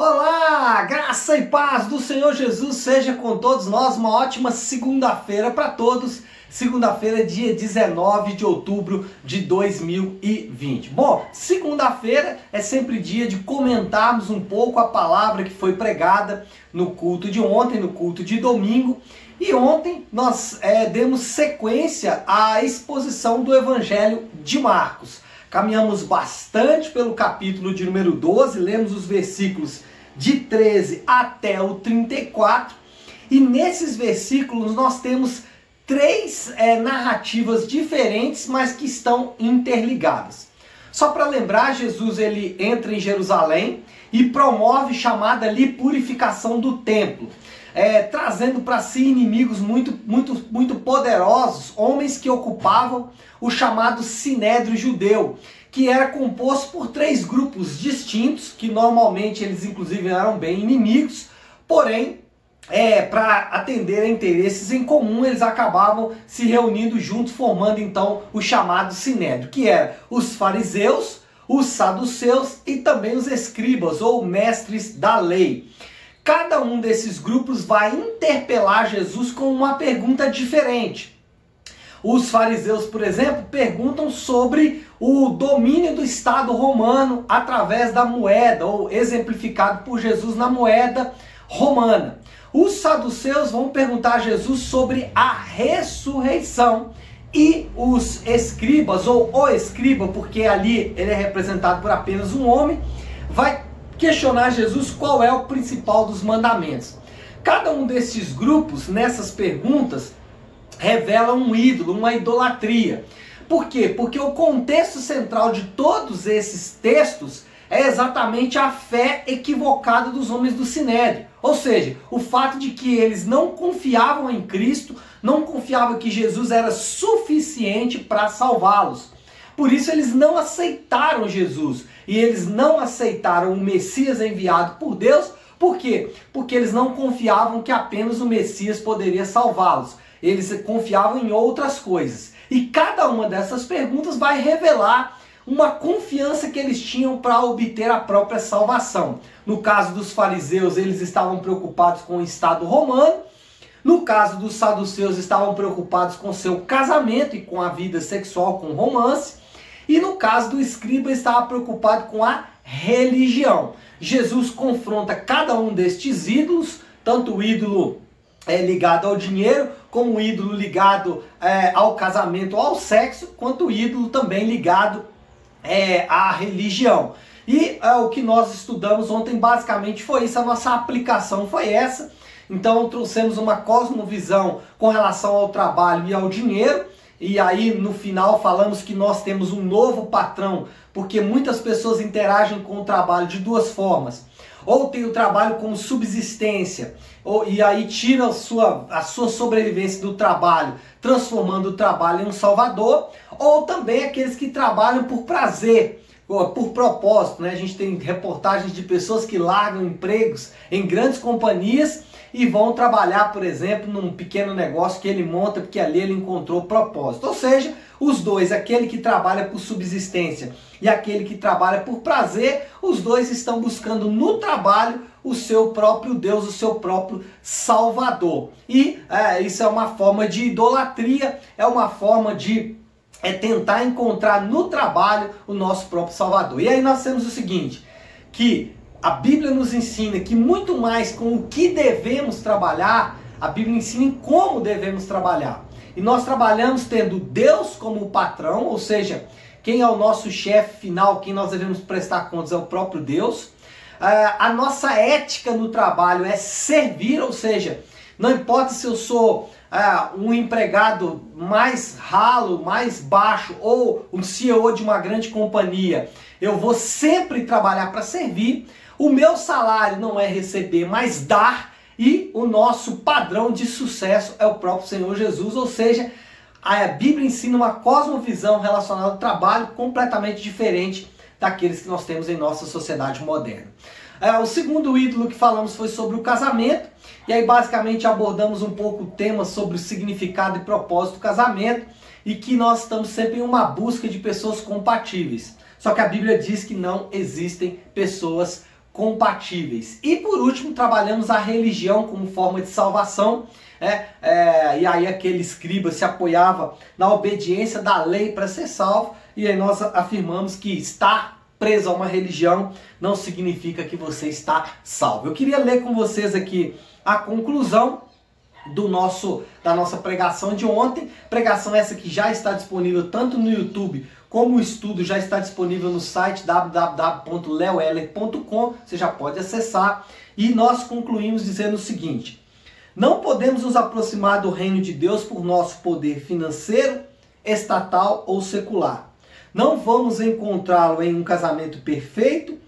Olá, graça e paz do Senhor Jesus seja com todos nós. Uma ótima segunda-feira para todos. Segunda-feira, dia 19 de outubro de 2020. Bom, segunda-feira é sempre dia de comentarmos um pouco a palavra que foi pregada no culto de ontem, no culto de domingo. E ontem nós é, demos sequência à exposição do Evangelho de Marcos. Caminhamos bastante pelo capítulo de número 12, lemos os versículos de 13 até o 34, e nesses versículos nós temos três é, narrativas diferentes, mas que estão interligadas. Só para lembrar, Jesus ele entra em Jerusalém e promove chamada ali purificação do templo é, trazendo para si inimigos muito, muito, muito poderosos, homens que ocupavam o chamado Sinédrio Judeu, que era composto por três grupos distintos, que normalmente eles inclusive eram bem inimigos, porém é, para atender a interesses em comum, eles acabavam se reunindo juntos, formando então o chamado Sinédrio, que era os fariseus, os saduceus e também os escribas ou mestres da lei cada um desses grupos vai interpelar Jesus com uma pergunta diferente. Os fariseus, por exemplo, perguntam sobre o domínio do Estado romano através da moeda, ou exemplificado por Jesus na moeda romana. Os saduceus vão perguntar a Jesus sobre a ressurreição. E os escribas, ou o escriba, porque ali ele é representado por apenas um homem, vai questionar Jesus qual é o principal dos mandamentos. Cada um desses grupos, nessas perguntas, revela um ídolo, uma idolatria. Por quê? Porque o contexto central de todos esses textos é exatamente a fé equivocada dos homens do Sinédrio. Ou seja, o fato de que eles não confiavam em Cristo, não confiavam que Jesus era suficiente para salvá-los. Por isso eles não aceitaram Jesus e eles não aceitaram o Messias enviado por Deus. Por quê? Porque eles não confiavam que apenas o Messias poderia salvá-los. Eles confiavam em outras coisas. E cada uma dessas perguntas vai revelar uma confiança que eles tinham para obter a própria salvação. No caso dos fariseus, eles estavam preocupados com o Estado romano. No caso dos saduceus, estavam preocupados com seu casamento e com a vida sexual, com romance. E no caso do escriba, estava preocupado com a religião. Jesus confronta cada um destes ídolos, tanto o ídolo é, ligado ao dinheiro, como o ídolo ligado é, ao casamento, ao sexo, quanto o ídolo também ligado é, à religião. E é, o que nós estudamos ontem basicamente foi isso, a nossa aplicação foi essa. Então trouxemos uma cosmovisão com relação ao trabalho e ao dinheiro e aí no final falamos que nós temos um novo patrão, porque muitas pessoas interagem com o trabalho de duas formas. Ou tem o trabalho como subsistência, ou, e aí tira a sua, a sua sobrevivência do trabalho, transformando o trabalho em um salvador, ou também aqueles que trabalham por prazer, por propósito. Né? A gente tem reportagens de pessoas que largam empregos em grandes companhias e vão trabalhar, por exemplo, num pequeno negócio que ele monta porque ali ele encontrou propósito. Ou seja, os dois, aquele que trabalha por subsistência e aquele que trabalha por prazer, os dois estão buscando no trabalho o seu próprio Deus, o seu próprio Salvador. E é, isso é uma forma de idolatria, é uma forma de é tentar encontrar no trabalho o nosso próprio Salvador. E aí nós temos o seguinte, que a Bíblia nos ensina que muito mais com o que devemos trabalhar, a Bíblia ensina em como devemos trabalhar. E nós trabalhamos tendo Deus como patrão, ou seja, quem é o nosso chefe final, quem nós devemos prestar contas é o próprio Deus. Uh, a nossa ética no trabalho é servir, ou seja, não importa se eu sou uh, um empregado mais ralo, mais baixo ou um CEO de uma grande companhia, eu vou sempre trabalhar para servir. O meu salário não é receber, mas dar. E o nosso padrão de sucesso é o próprio Senhor Jesus, ou seja, a Bíblia ensina uma cosmovisão relacionada ao trabalho completamente diferente daqueles que nós temos em nossa sociedade moderna. É, o segundo ídolo que falamos foi sobre o casamento, e aí basicamente abordamos um pouco o tema sobre o significado e propósito do casamento, e que nós estamos sempre em uma busca de pessoas compatíveis. Só que a Bíblia diz que não existem pessoas compatíveis. E por último, trabalhamos a religião como forma de salvação. É, é, e aí aquele escriba se apoiava na obediência da lei para ser salvo. E aí nós afirmamos que estar preso a uma religião não significa que você está salvo. Eu queria ler com vocês aqui a conclusão do nosso da nossa pregação de ontem, pregação essa que já está disponível tanto no YouTube como o estudo já está disponível no site www.leoeller.com, você já pode acessar. E nós concluímos dizendo o seguinte: não podemos nos aproximar do reino de Deus por nosso poder financeiro, estatal ou secular. Não vamos encontrá-lo em um casamento perfeito,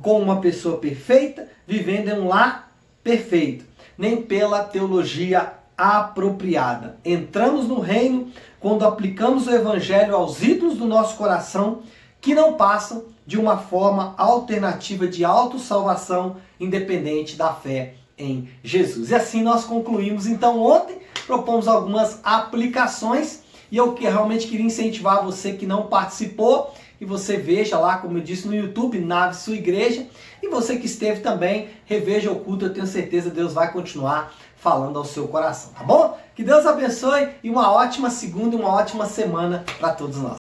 com uma pessoa perfeita, vivendo em um lar perfeito, nem pela teologia apropriada. Entramos no reino quando aplicamos o evangelho aos ídolos do nosso coração que não passam de uma forma alternativa de autossalvação independente da fé em Jesus. E assim nós concluímos então ontem, propomos algumas aplicações e eu realmente queria incentivar você que não participou e você veja lá, como eu disse no YouTube, Nave Sua Igreja, e você que esteve também, reveja o culto, eu tenho certeza Deus vai continuar falando ao seu coração, tá bom? Que Deus abençoe e uma ótima segunda e uma ótima semana para todos nós.